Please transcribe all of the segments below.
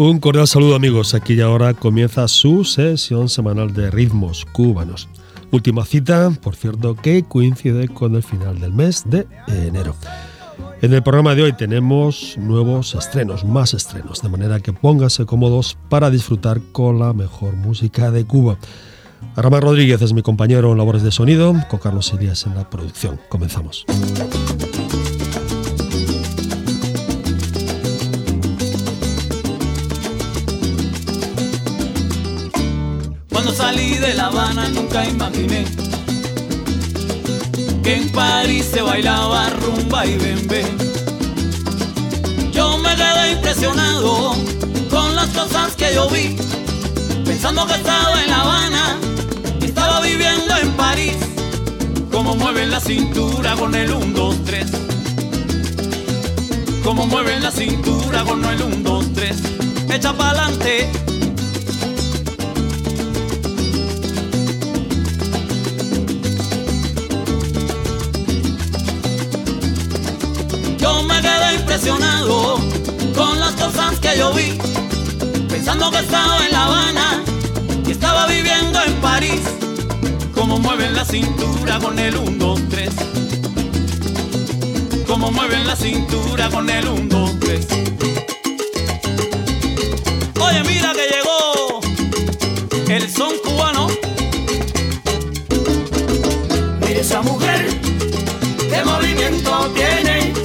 Un cordial saludo amigos, aquí y ahora comienza su sesión semanal de ritmos cubanos. Última cita, por cierto, que coincide con el final del mes de enero. En el programa de hoy tenemos nuevos estrenos, más estrenos, de manera que pónganse cómodos para disfrutar con la mejor música de Cuba. Ramón Rodríguez es mi compañero en labores de sonido, con Carlos Elías en la producción. Comenzamos. Habana nunca imaginé que en París se bailaba rumba y bembe. Yo me quedé impresionado con las cosas que yo vi, pensando que estaba en La Habana y estaba viviendo en París. Como mueven la cintura con el 1, 2, 3. Como mueven la cintura con el 1, 2, 3. Echa pa'lante impresionado con las cosas que yo vi, pensando que estaba en La Habana y estaba viviendo en París. Como mueven la cintura con el 1, 2, 3. Como mueven la cintura con el 1, 2, 3. Oye, mira que llegó el son cubano. Mire esa mujer, qué movimiento tiene.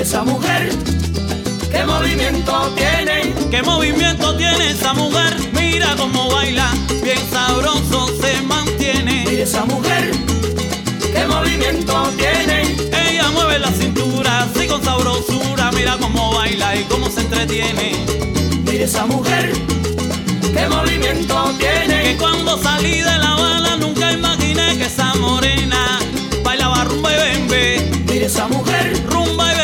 Esa mujer, qué movimiento tiene. ¿Qué movimiento tiene esa mujer? Mira cómo baila, bien sabroso se mantiene. Mira esa mujer, qué movimiento tiene. Ella mueve la cintura, así con sabrosura, mira cómo baila y cómo se entretiene. Mira esa mujer, qué movimiento tiene. Que cuando salí de La bala nunca imaginé que esa morena bailaba rumba y bembe. Mira esa mujer, rumba y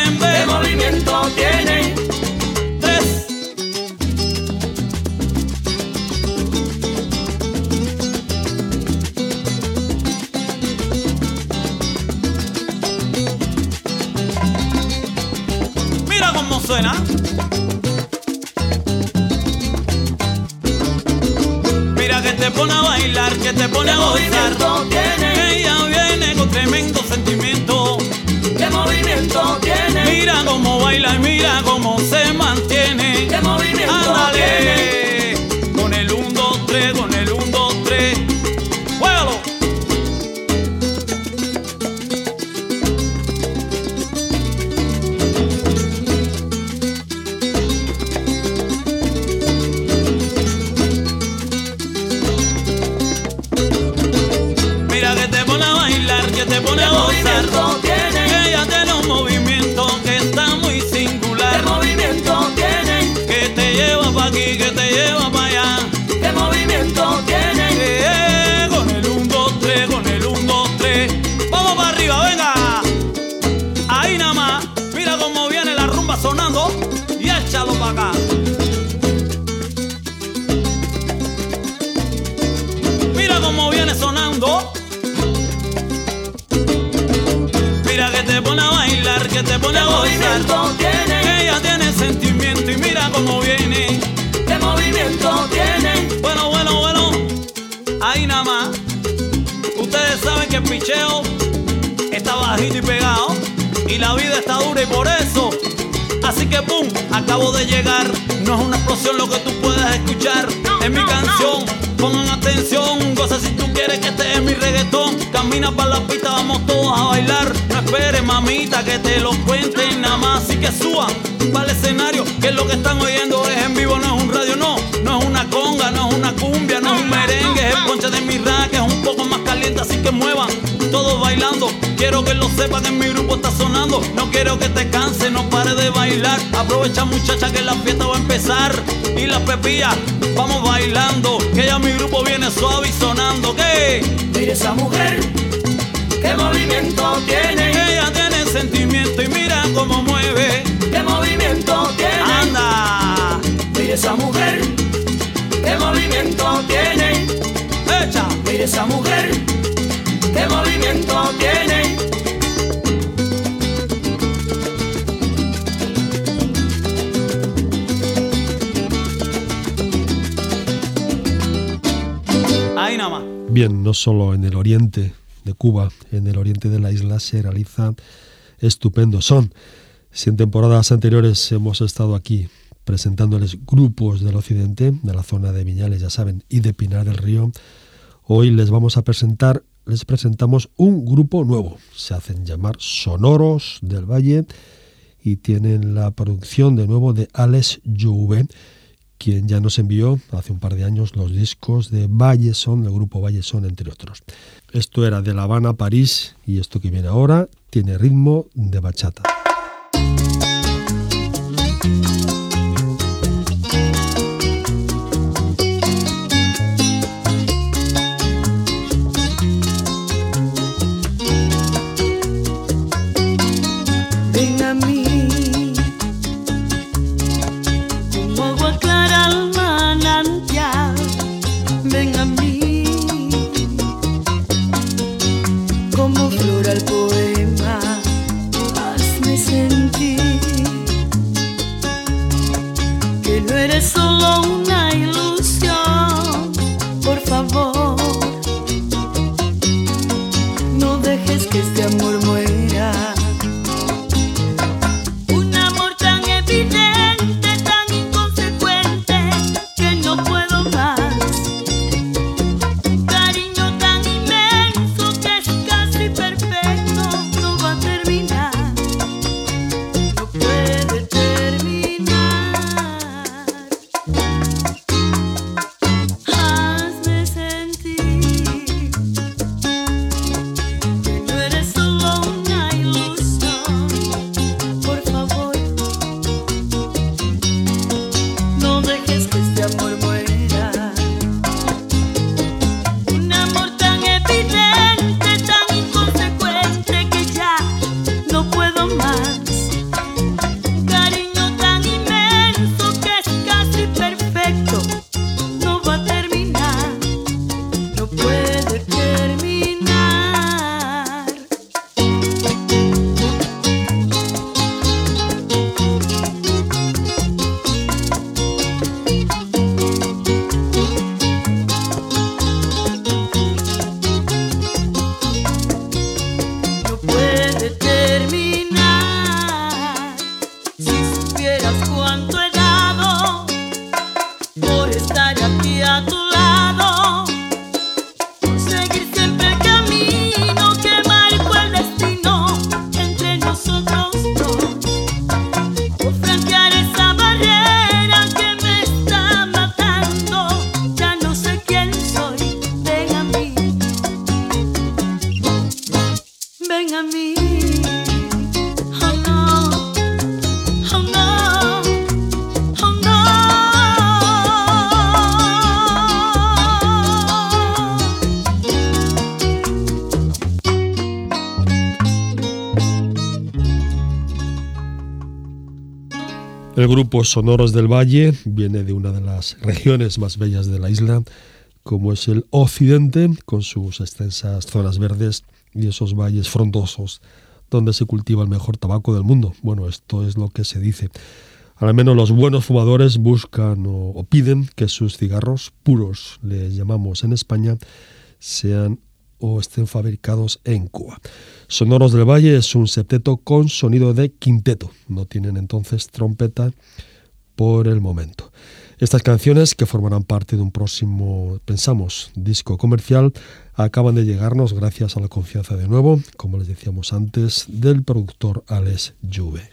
te pone a bailar, que te pone a gozar. Tiene. Ella viene con tremendo sentimiento movimiento tiene. Mira cómo baila y mira cómo se mantiene. ¿Qué movimiento Ándale. Con Mira cómo viene sonando. Mira que te pone a bailar, que te pone a gozar. Tiene? Ella tiene sentimiento y mira cómo viene. ¿Qué movimiento tiene? Bueno, bueno, bueno. Ahí nada más. Ustedes saben que el picheo está bajito y pegado. Y la vida está dura y por eso que acabo de llegar. No es una explosión lo que tú puedas escuchar. Es mi canción, pongan atención. Goza si tú quieres que este es mi reggaetón. Camina para la pista, vamos todos a bailar. No esperes, mamita, que te lo cuenten nada más. Así que suban para el escenario, que lo que están oyendo es en vivo, no es un radio, no. No es una conga, no es una cumbia, no es un merengue, es que muevan, todos bailando. Quiero que lo sepan, en mi grupo está sonando. No quiero que te canse, no pare de bailar. Aprovecha muchacha que la fiesta va a empezar. Y la pepilla, vamos bailando. Que ya mi grupo viene suave y sonando. ¿Qué? Mira esa mujer, qué movimiento tiene. Ella tiene sentimiento y mira cómo mueve. Qué movimiento tiene. Anda, Mira esa mujer, qué movimiento tiene. echa. Mira esa mujer, qué movimiento tiene. Ahí nada más. Bien, no solo en el oriente de Cuba, en el oriente de la isla se realiza estupendo son. Si en temporadas anteriores hemos estado aquí presentándoles grupos del occidente, de la zona de Viñales, ya saben, y de Pinar del Río, hoy les vamos a presentar, les presentamos un grupo nuevo. Se hacen llamar Sonoros del Valle y tienen la producción de nuevo de Alex Jouve, quien ya nos envió hace un par de años los discos de Valleson, del grupo Valleson, entre otros. Esto era de La Habana a París y esto que viene ahora tiene ritmo de bachata. Que no eres El grupo Sonoros del Valle viene de una de las regiones más bellas de la isla, como es el occidente, con sus extensas zonas verdes y esos valles frondosos donde se cultiva el mejor tabaco del mundo. Bueno, esto es lo que se dice. Al menos los buenos fumadores buscan o, piden que sus cigarros puros, les llamamos en España, sean o estén fabricados en Cuba. Sonoros del Valle es un septeto con sonido de quinteto. No tienen entonces trompeta por el momento. Estas canciones, que formarán parte de un próximo, pensamos, disco comercial, acaban de llegarnos gracias a la confianza de nuevo, como les decíamos antes, del productor Alex Juve.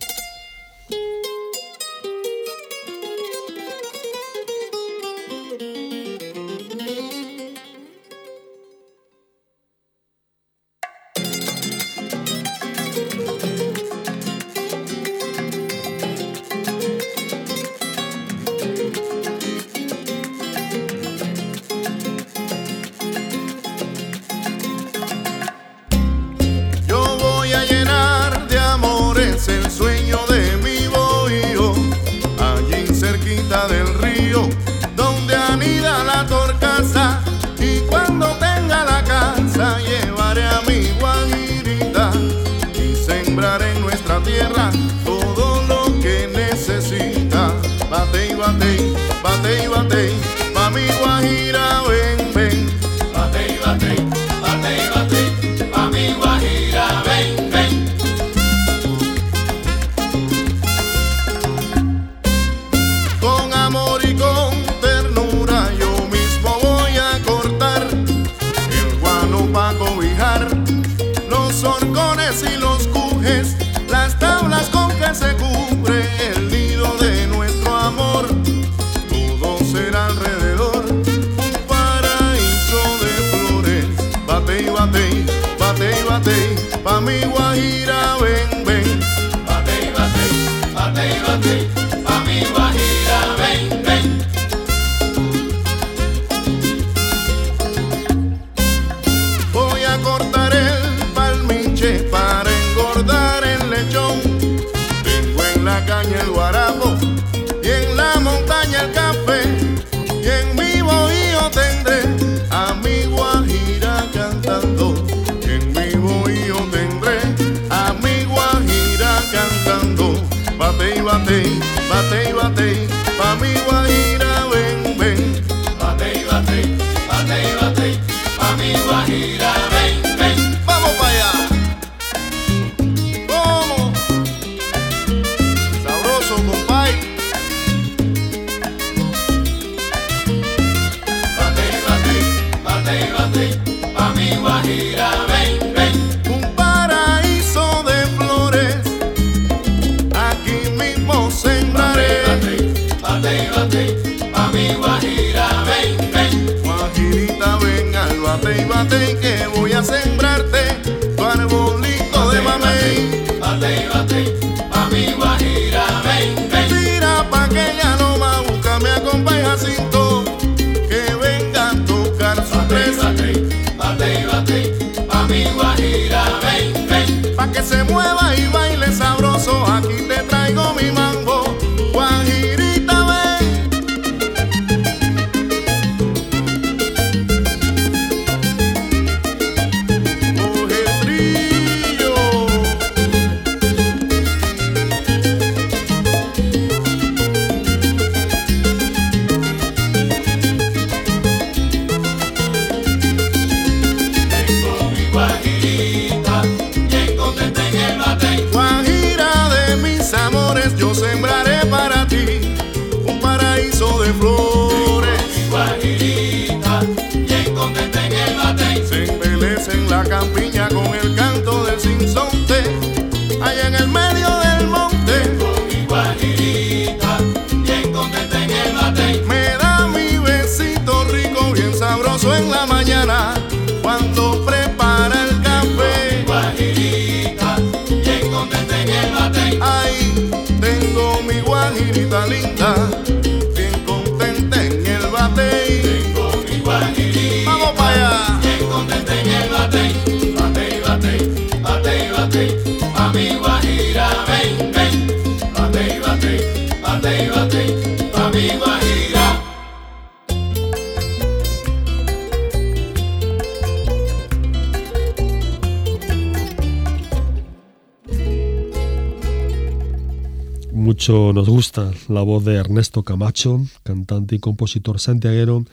Mucho nos gusta la voz de Ernesto Camacho, cantante y compositor santiaguero,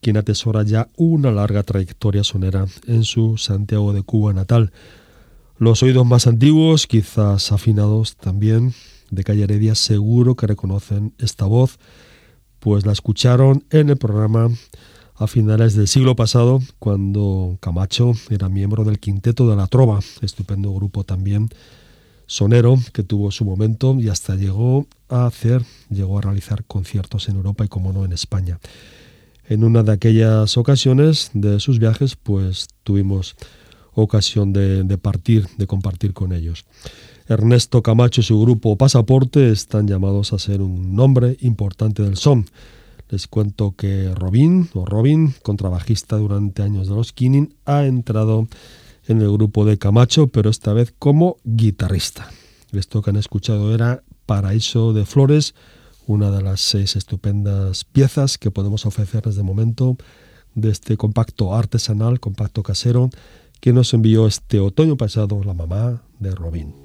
quien atesora ya una larga trayectoria sonera en su Santiago de Cuba natal. Los oídos más antiguos, quizás afinados también, de Calle Heredia, seguro que reconocen esta voz, pues la escucharon en el programa a finales del siglo pasado, cuando Camacho era miembro del Quinteto de la Trova, estupendo grupo también sonero que tuvo su momento y hasta llegó a hacer, llegó a realizar conciertos en Europa y como no en España. En una de aquellas ocasiones de sus viajes, pues tuvimos ocasión de, partir, de compartir con ellos. Ernesto Camacho y su grupo Pasaporte están llamados a ser un nombre importante del son. Les cuento que Robin, o Robin, contrabajista durante años de los Kinning, ha entrado en el grupo de Camacho, pero esta vez como guitarrista. Esto que han escuchado era Paraíso de Flores, una de las seis estupendas piezas que podemos ofrecer desde el momento de este compacto artesanal, compacto casero, que nos envió este otoño pasado la mamá de Robin.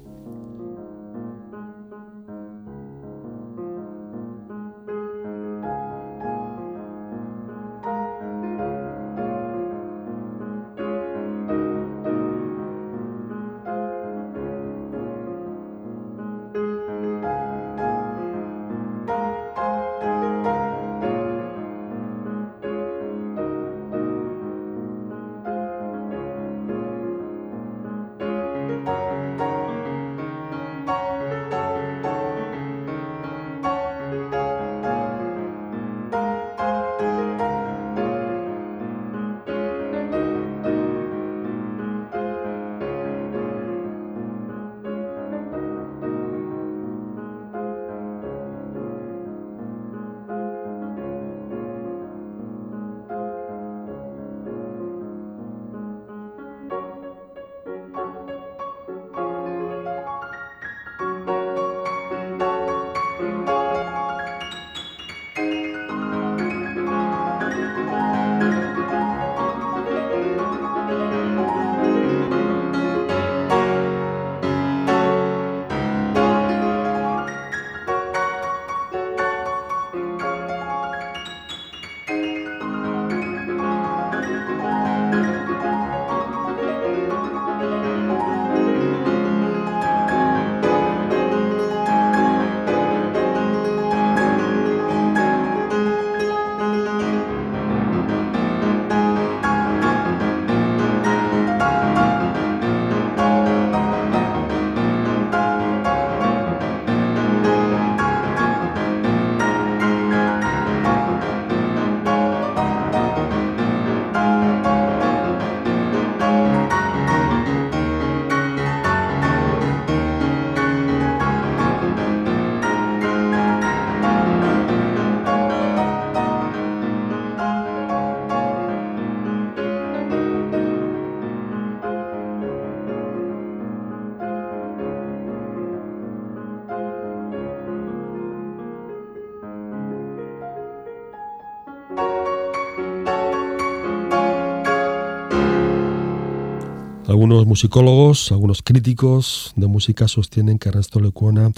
Algunos musicólogos, algunos críticos de música sostienen que Ernesto Lecuona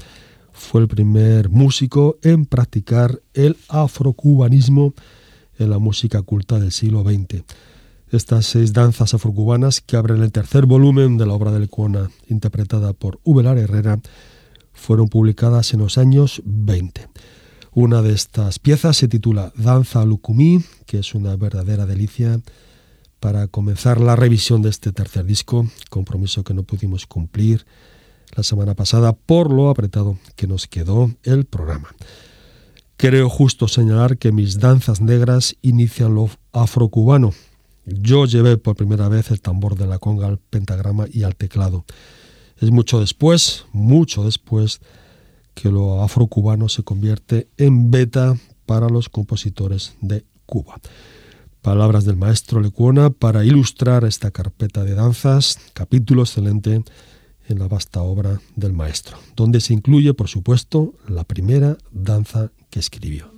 fue el primer músico en practicar el afrocubanismo en la música culta del siglo XX. Estas seis danzas afrocubanas que abren el tercer volumen de la obra de Lecuona, interpretada por Ubelar Herrera, fueron publicadas en los años 20. Una de estas piezas se titula Danza Lucumí, que es una verdadera delicia para comenzar la revisión de este tercer disco, compromiso que no pudimos cumplir la semana pasada por lo apretado que nos quedó el programa. Creo justo señalar que mis danzas negras inician lo afrocubano. Yo llevé por primera vez el tambor de la conga al pentagrama y al teclado. Es mucho después, mucho después, que lo afrocubano se convierte en beta para los compositores de Cuba. Palabras del maestro Lecuona para ilustrar esta carpeta de danzas, capítulo excelente en la vasta obra del maestro, donde se incluye, por supuesto, la primera danza que escribió.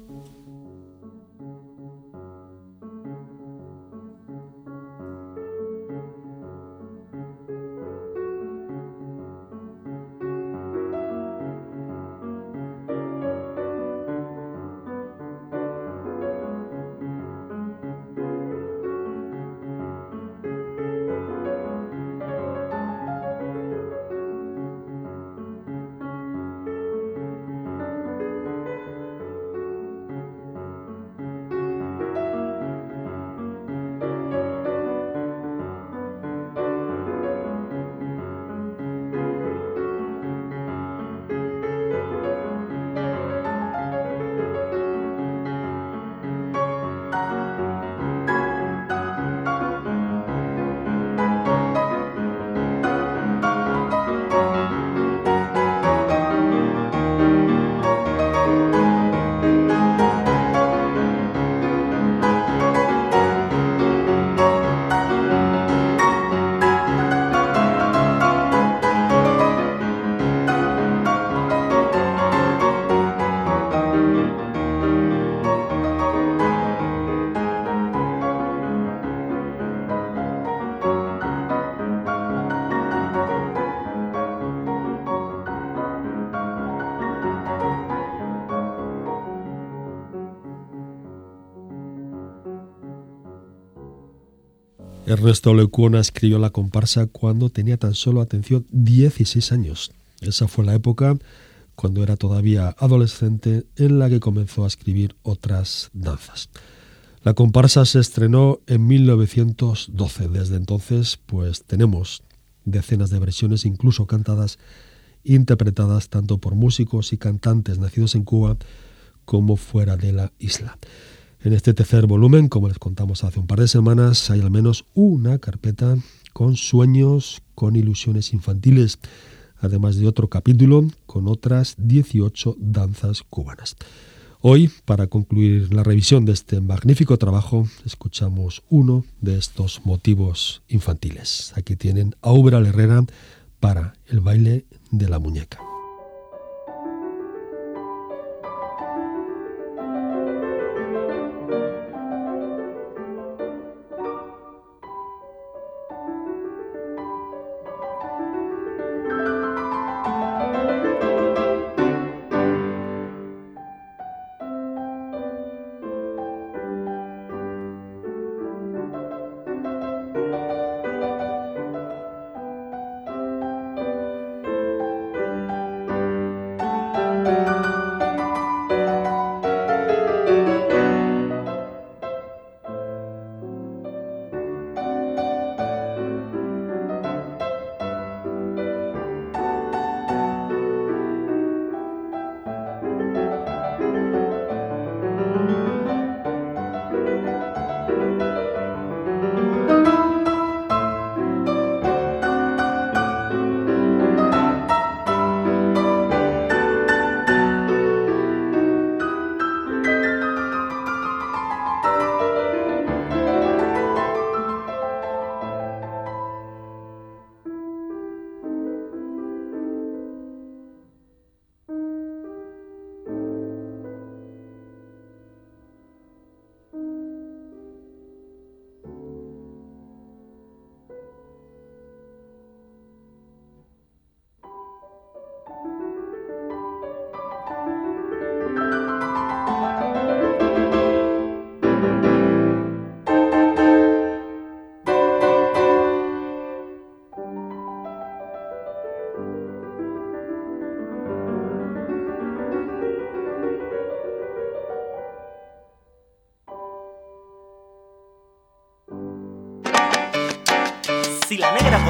Ernesto Lecuona escribió la comparsa cuando tenía tan solo, atención, 16 años. Esa fue la época cuando era todavía adolescente en la que comenzó a escribir otras danzas. La comparsa se estrenó en 1912. Desde entonces, pues tenemos decenas de versiones, incluso cantadas, interpretadas tanto por músicos y cantantes nacidos en Cuba como fuera de la isla. En este tercer volumen, como les contamos hace un par de semanas, hay al menos una carpeta con sueños, con ilusiones infantiles, además de otro capítulo con otras 18 danzas cubanas. Hoy, para concluir la revisión de este magnífico trabajo, escuchamos uno de estos motivos infantiles. Aquí tienen a Ubra Herrera para el baile de la muñeca.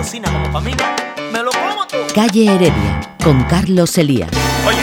Cocina como familia, me lo como tú. Calle Heredia, con Carlos Elías. Oye,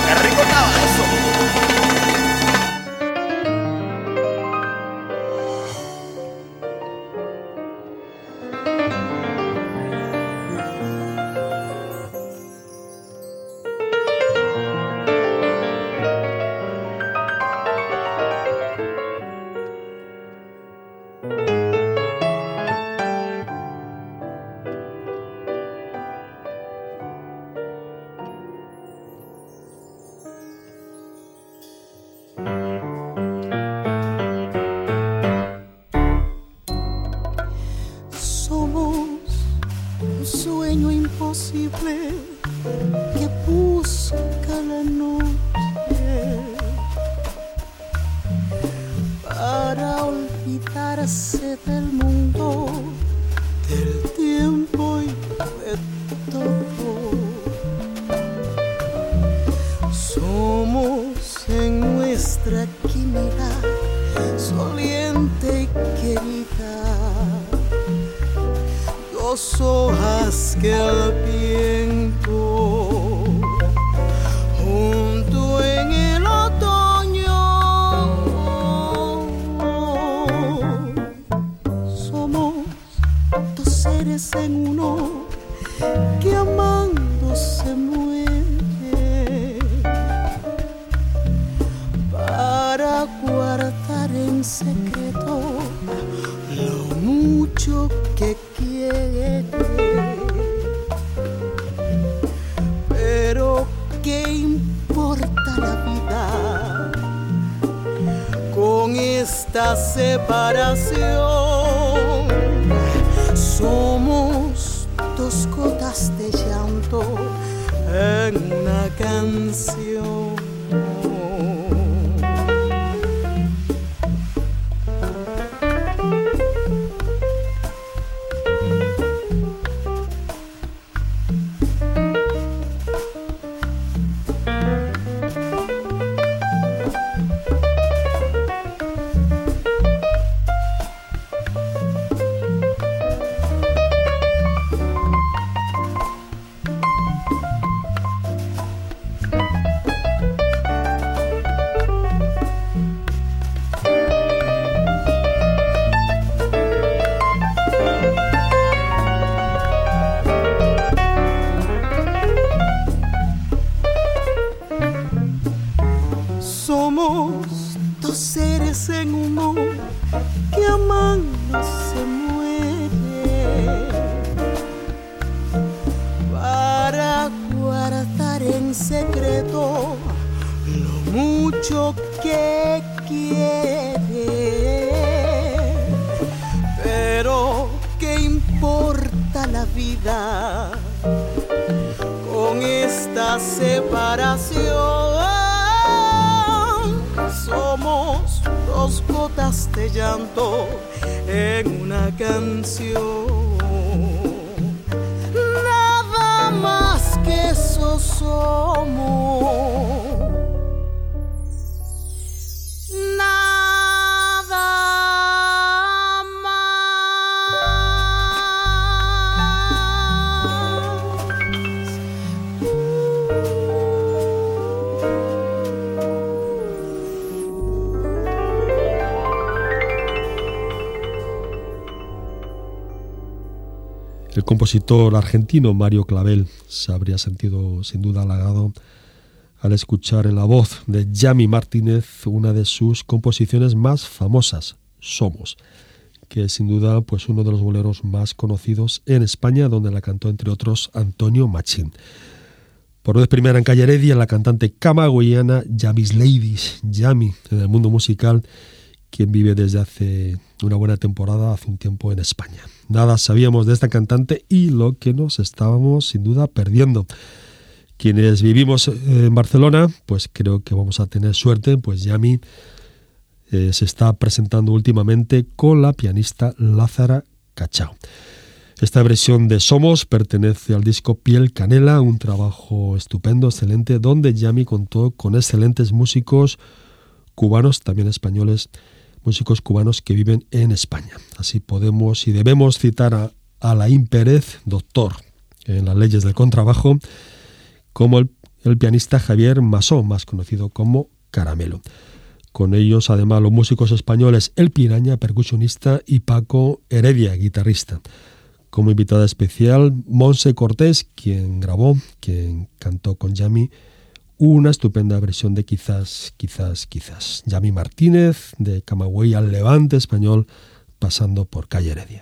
compositor argentino Mario Clavel se habría sentido sin duda halagado al escuchar en la voz de Yami Martínez una de sus composiciones más famosas, Somos, que es sin duda pues uno de los boleros más conocidos en España, donde la cantó entre otros Antonio Machín. Por vez primera en Calle Heredia, la cantante camagüeyana Yami's Ladies, Yami, en el mundo musical, quien vive desde hace una buena temporada, hace un tiempo en España. Nada sabíamos de esta cantante y lo que nos estábamos sin duda perdiendo. Quienes vivimos eh, en Barcelona, pues creo que vamos a tener suerte, pues Yami eh, se está presentando últimamente con la pianista Lázara Cachao. Esta versión de Somos pertenece al disco Piel Canela, un trabajo estupendo, excelente, donde Yami contó con excelentes músicos cubanos, también españoles, músicos cubanos que viven en España. Así podemos y debemos citar a Alain Pérez, doctor en las leyes del contrabajo, como el, el pianista Javier Masó, más conocido como Caramelo. Con ellos, además, los músicos españoles El Piraña, percusionista, y Paco Heredia, guitarrista. Como invitada especial, Monse Cortés, quien grabó, quien cantó con Yami una estupenda versión de Quizás, Quizás, Quizás. Yami Martínez, de Camagüey al Levante español, pasando por Calle Heredia.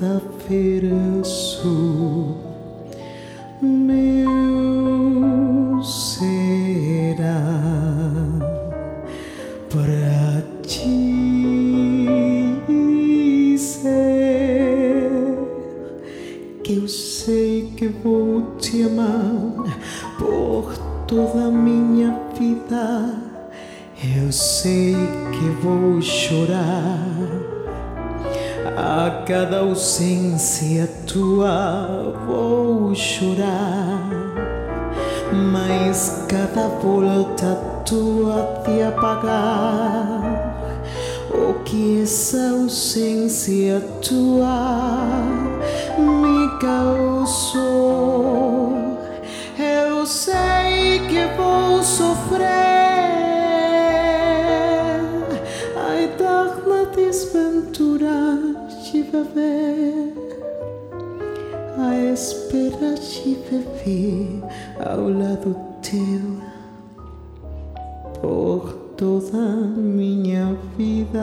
quarta-feira eu. Cada ausência tua. Vou chorar, mas cada volta tua te apagar. O que essa ausência tua me causou. Eu sei que vou sofrer viver, a espera de viver ao lado teu por toda minha vida.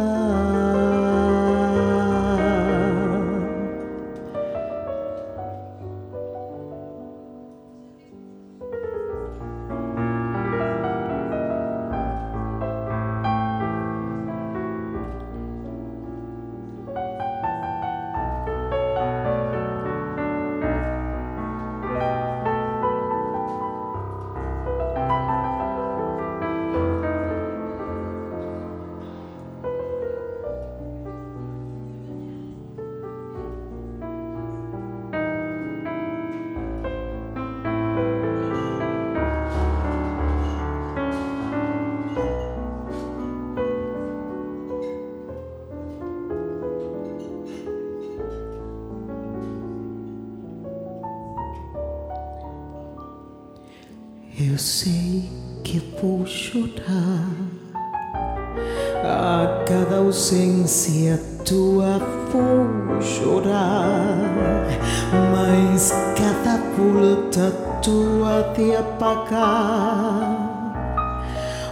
Chorar a cada ausência tua vou chorar, mas cada volta tua te apagar.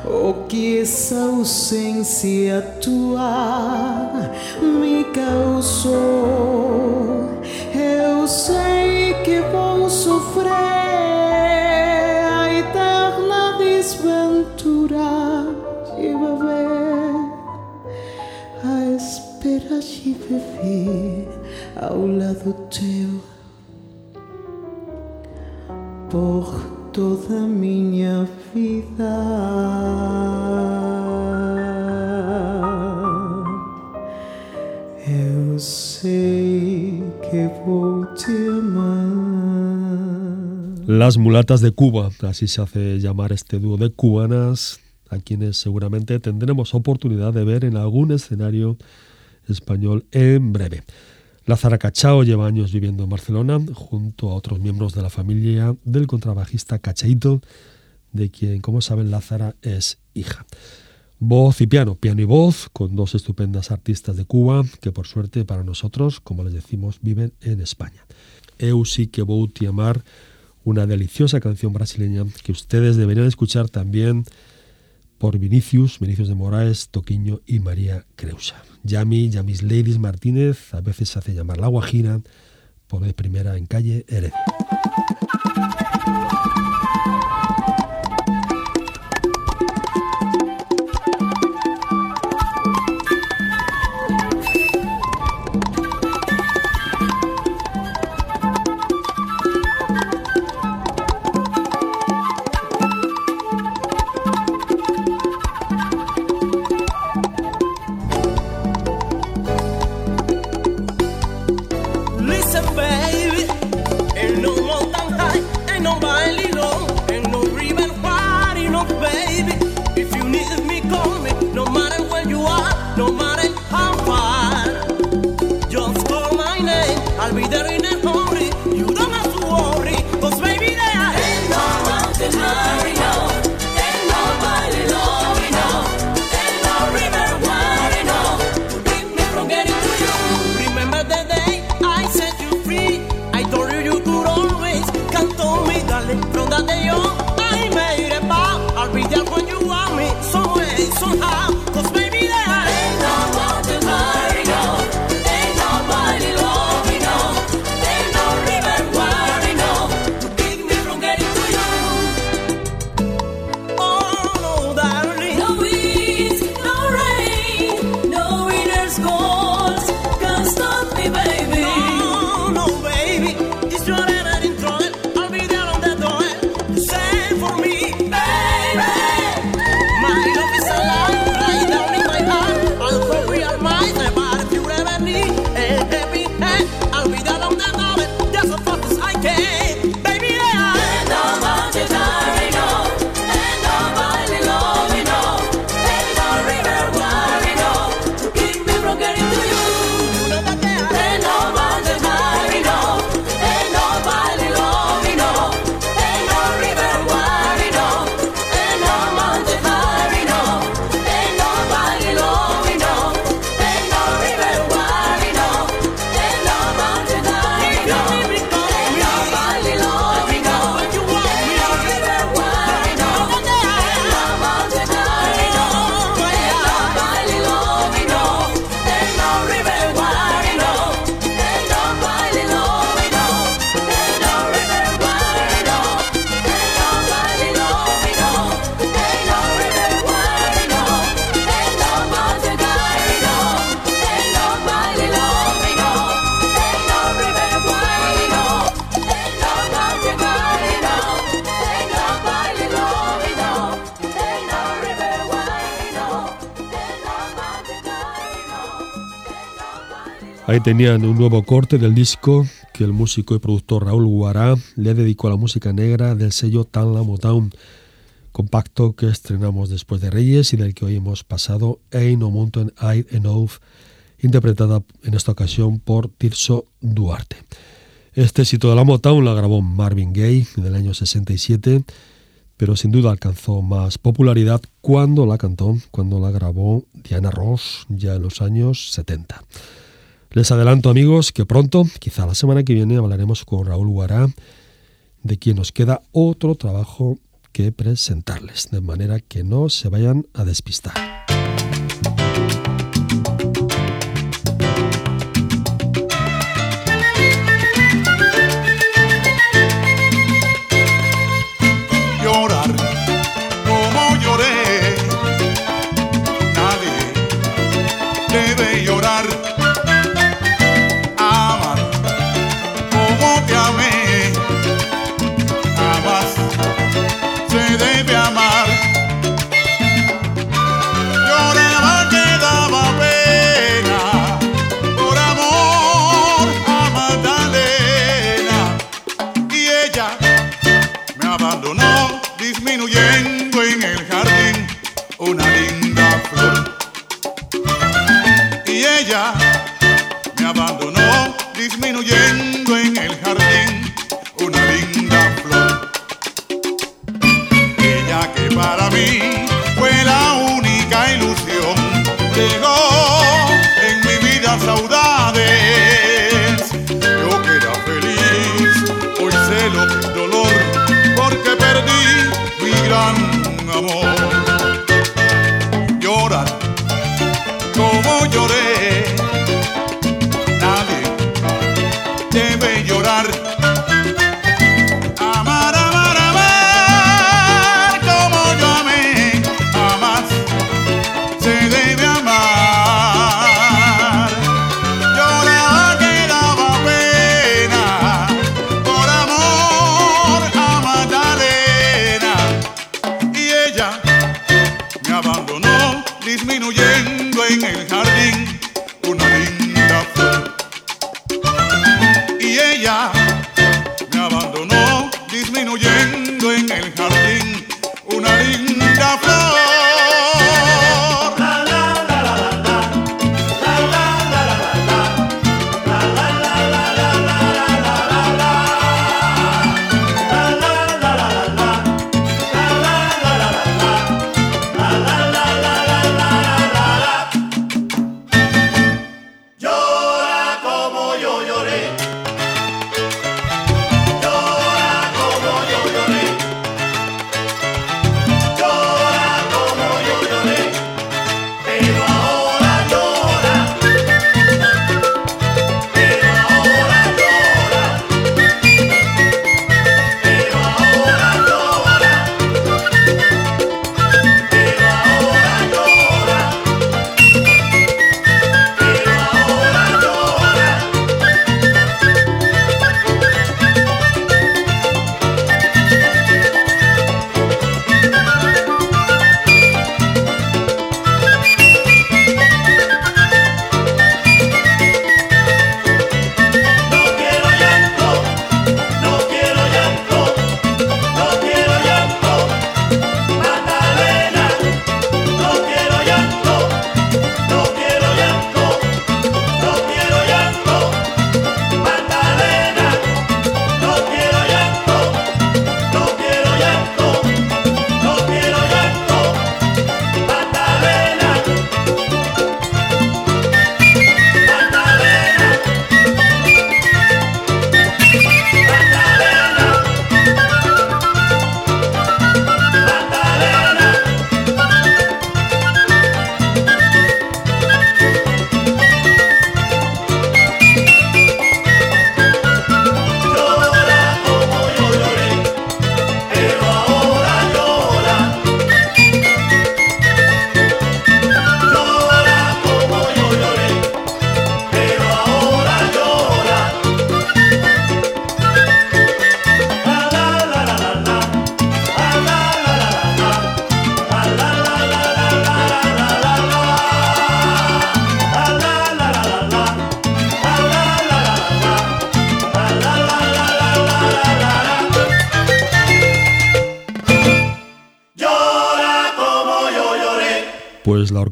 O que essa ausência tua me causou, Las mulatas de Cuba, así se hace llamar este dúo de cubanas, a quienes seguramente tendremos oportunidad de ver en algún escenario español en breve. Lázara Cachao lleva años viviendo en Barcelona junto a otros miembros de la familia del contrabajista Cachaito, de quien, como saben, Lázara es hija. Voz y piano, piano y voz, con dos estupendas artistas de Cuba que por suerte para nosotros, como les decimos, viven en España. Eu sí que vou amar, una deliciosa canción brasileña que ustedes deberían escuchar también por Vinicius, Vinicius de Moraes, Toquiño y María Creusa. Yami, Yamis Ladies Martínez, a veces se hace llamar La Guajira, por de primera en calle Heredia. tenían un nuevo corte del disco que el músico y productor Raúl Guará le dedicó a la música negra del sello Tanla Motown, compacto que estrenamos después de Reyes y del que hoy hemos pasado Ain't No Mountain High Enough, interpretada en esta ocasión por Tirso Duarte. Este éxito de la Motown la grabó Marvin Gaye en el año 67, pero sin duda alcanzó más popularidad cuando la cantó, cuando la grabó Diana Ross ya en los años 70. Les adelanto amigos que pronto, quizá la semana que viene, hablaremos con Raúl Guará, de quien nos queda otro trabajo que presentarles, de manera que no se vayan a despistar. como lloré.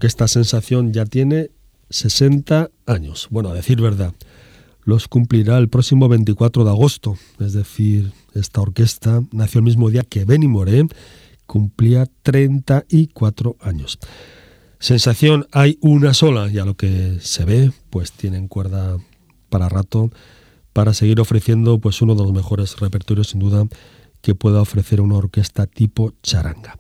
Orquesta Sensación ya tiene 60 años. Bueno, a decir verdad, los cumplirá el próximo 24 de agosto. Es decir, esta orquesta nació el mismo día que Benny Moré cumplía 34 años. Sensación hay una sola y a lo que se ve, pues tienen cuerda para rato para seguir ofreciendo pues uno de los mejores repertorios sin duda que pueda ofrecer una orquesta tipo charanga.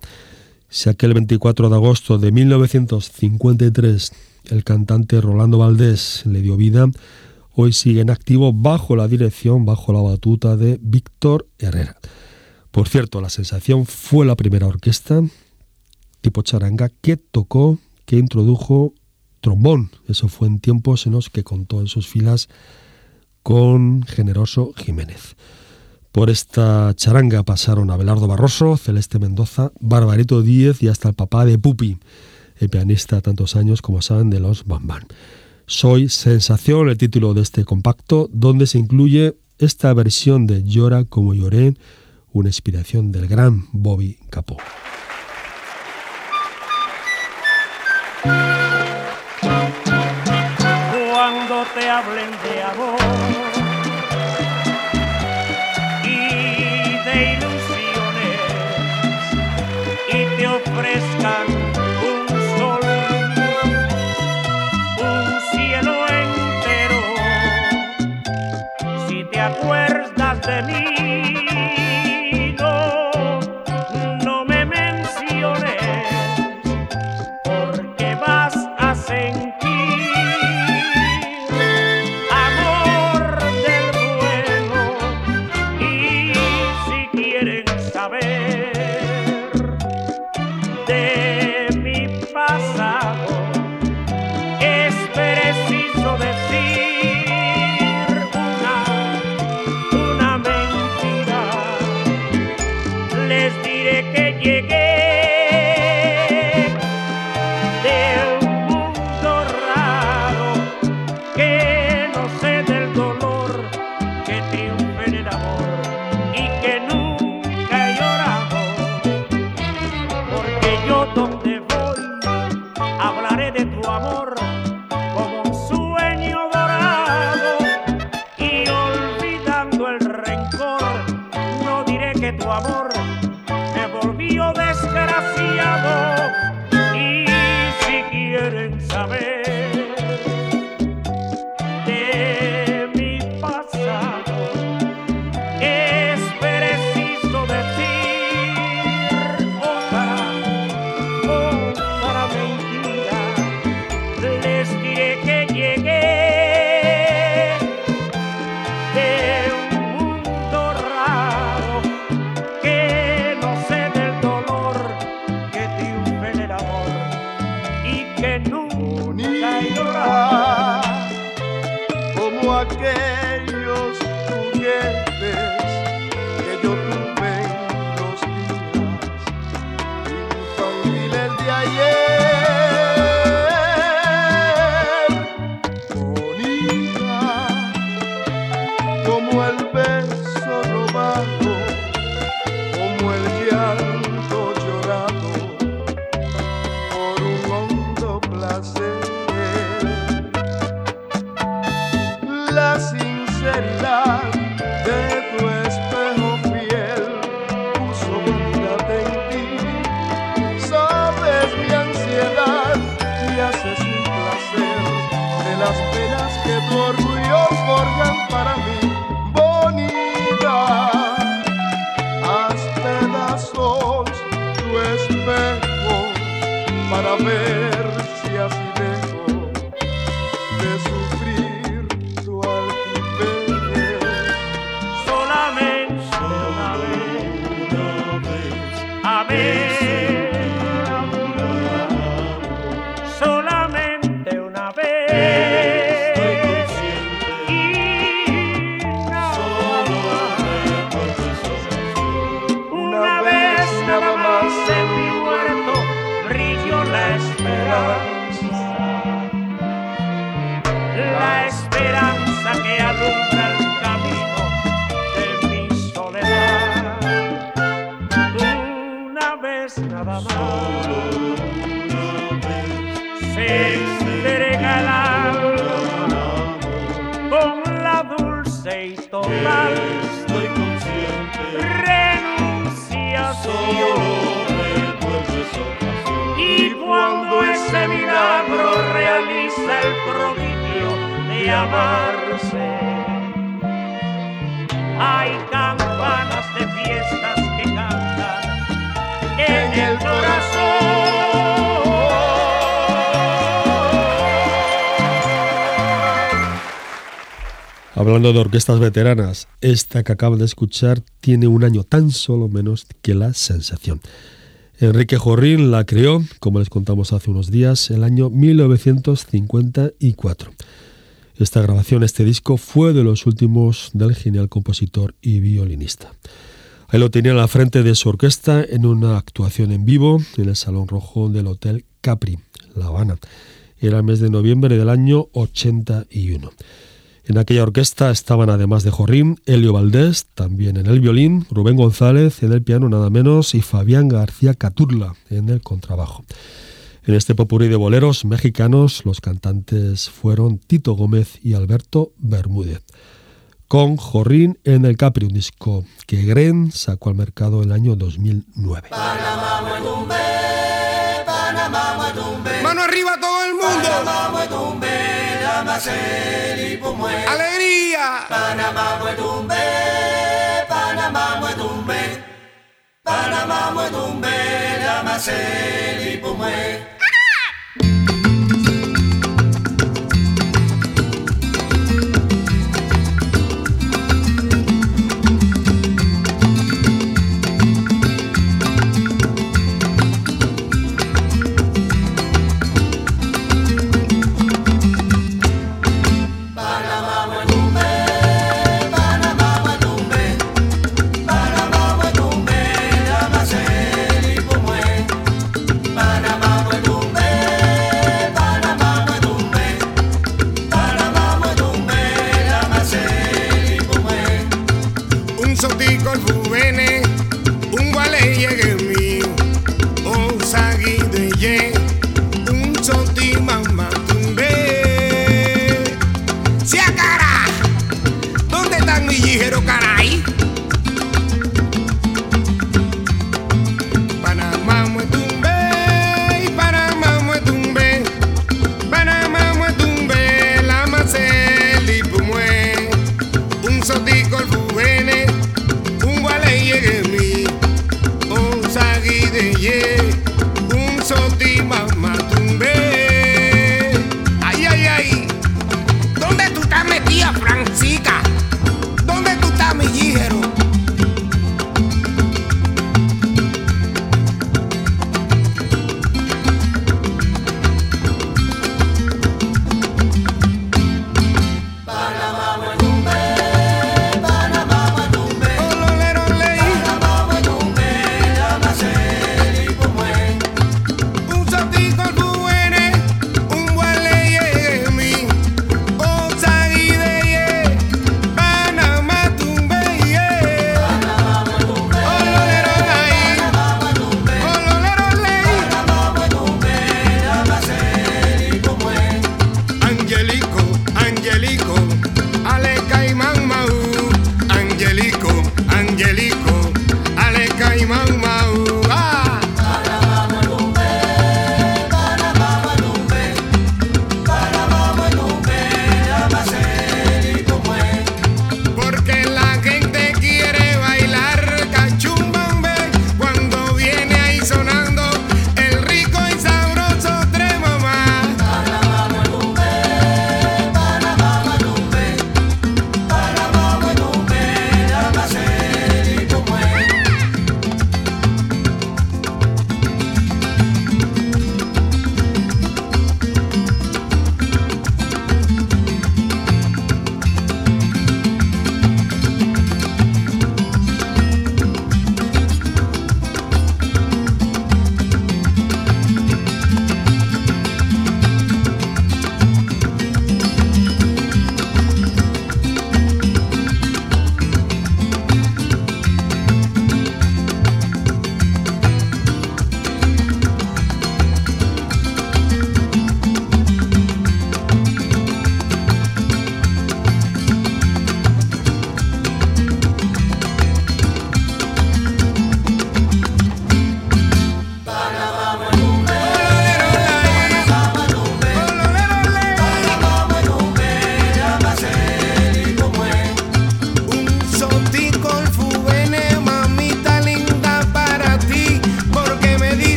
Si aquel 24 de agosto de 1953 el cantante Rolando Valdés le dio vida, hoy sigue en activo bajo la dirección, bajo la batuta de Víctor Herrera. Por cierto, La Sensación fue la primera orquesta tipo charanga que tocó, que introdujo trombón. Eso fue en tiempos en los que contó en sus filas con Generoso Jiménez. Por esta charanga pasaron Abelardo Barroso, Celeste Mendoza, Barbarito Díez y hasta el papá de Pupi, el pianista tantos años como saben de los Bambán. Soy Sensación, el título de este compacto, donde se incluye esta versión de Llora como lloré, una inspiración del gran Bobby Capó. Cuando te hablen de amor y De orquestas veteranas, esta que acaban de escuchar tiene un año tan solo menos que la sensación. Enrique Jorrín la creó, como les contamos hace unos días, el año 1954. Esta grabación, este disco, fue de los últimos del genial compositor y violinista. Ahí lo tenía en la frente de su orquesta en una actuación en vivo en el Salón Rojo del Hotel Capri, La Habana. Era el mes de noviembre del año 81. En aquella orquesta estaban además de Jorrín, Helio Valdés, también en el violín, Rubén González en el piano nada menos y Fabián García Caturla en el contrabajo. En este popurrí de boleros mexicanos los cantantes fueron Tito Gómez y Alberto Bermúdez. Con Jorrín en el Capri, un disco que Gren sacó al mercado en el año 2009. Mano arriba todo el mundo. Alegría. Panamá muetumbe, Panamá muetumbe, Panamá muetumbe, Damasceno y Pumue.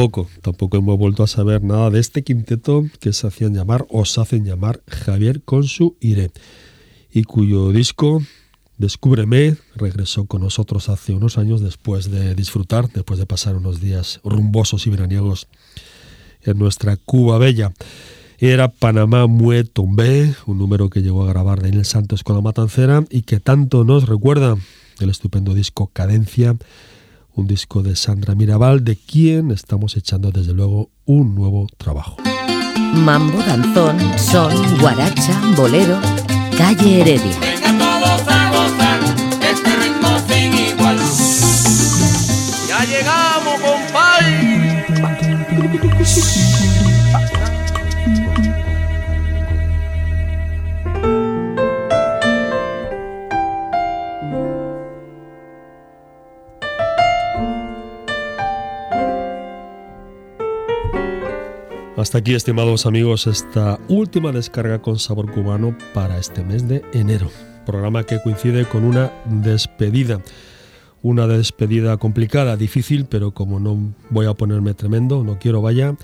Tampoco, hemos vuelto a saber nada de este quinteto que se hacían llamar o se hacen llamar Javier con su Iré y cuyo disco Descúbreme regresó con nosotros hace unos años después de disfrutar, después de pasar unos días rumbosos y veraniegos en nuestra Cuba Bella. Era Panamá Mue Tombé, un número que llegó a grabar Daniel Santos con la Matancera y que tanto nos recuerda el estupendo disco Cadencia, un disco de Sandra Mirabal, de quien estamos echando desde luego un nuevo trabajo. Mambo, danzón, son, guaracha, bolero, calle Heredia. Venga todos a gozar este ritmo sin igual. Ya llegamos, compadre. Hasta aquí, estimados amigos, esta última descarga con sabor cubano para este mes de enero. Programa que coincide con una despedida. Una despedida complicada, difícil, pero como no voy a ponerme tremendo, no quiero vaya,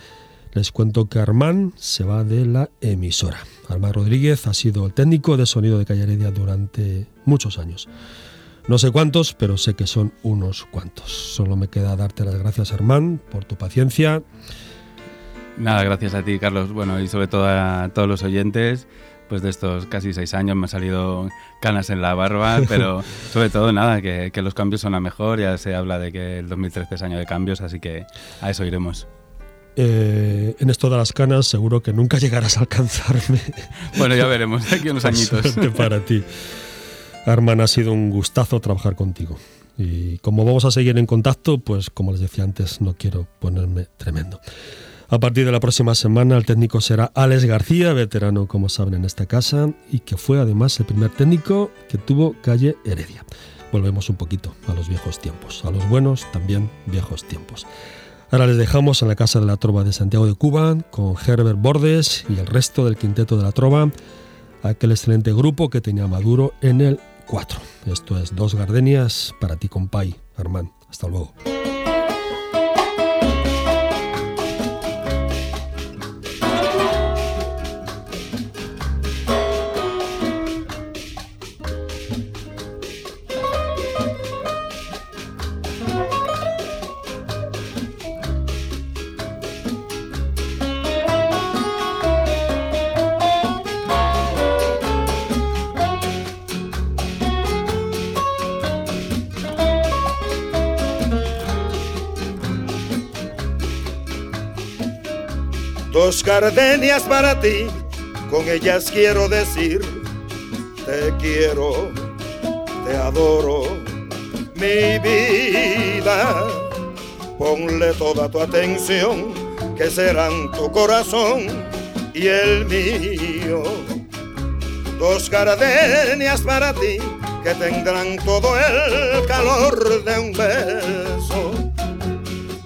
les cuento que Armán se va de la emisora. Armán Rodríguez ha sido el técnico de sonido de Calle Heredia durante muchos años. No sé cuántos, pero sé que son unos cuantos. Solo me queda darte las gracias, Armán, por tu paciencia. Nada, gracias a ti, Carlos. Bueno, y sobre todo a todos los oyentes. Pues de estos casi seis años me han salido canas en la barba, pero sobre todo nada, que, que los cambios son a mejor. Ya se habla de que el 2013 es año de cambios, así que a eso iremos. Eh, en esto de las canas seguro que nunca llegarás a alcanzarme. Bueno, ya veremos, aquí unos añitos. para ti. Arman, ha sido un gustazo trabajar contigo. Y como vamos a seguir en contacto, pues como les decía antes, no quiero ponerme tremendo. A partir de la próxima semana, el técnico será Alex García, veterano, como saben, en esta casa, y que fue además el primer técnico que tuvo calle Heredia. Volvemos un poquito a los viejos tiempos, a los buenos también viejos tiempos. Ahora les dejamos en la Casa de la Trova de Santiago de Cuba con Herbert Bordes y el resto del quinteto de la Trova, aquel excelente grupo que tenía Maduro en el 4. Esto es Dos Gardenias para ti, compay, Armán. Hasta luego. Gardenias para ti, con ellas quiero decir, te quiero, te adoro, mi vida. Ponle toda tu atención, que serán tu corazón y el mío. Dos gardenias para ti, que tendrán todo el calor de un beso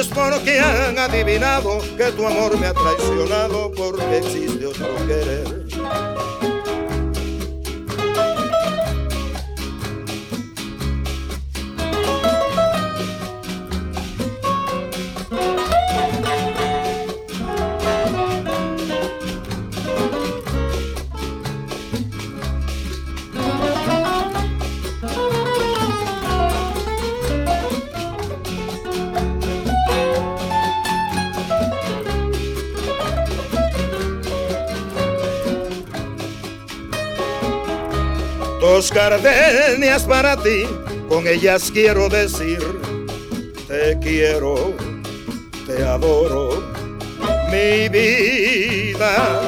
es porque han adivinado que tu amor me ha traicionado porque existe otro querer. Dos gardenias para ti, con ellas quiero decir, te quiero, te adoro, mi vida.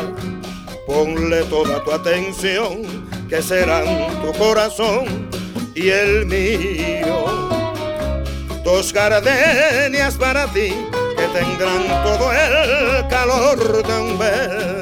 Ponle toda tu atención, que serán tu corazón y el mío. Dos gardenias para ti, que tendrán todo el calor de un beso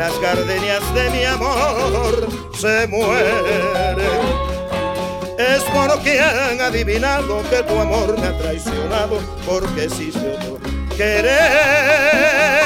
las gardenias de mi amor se mueren. Es porque han adivinado que tu amor me ha traicionado, porque si se otro querer.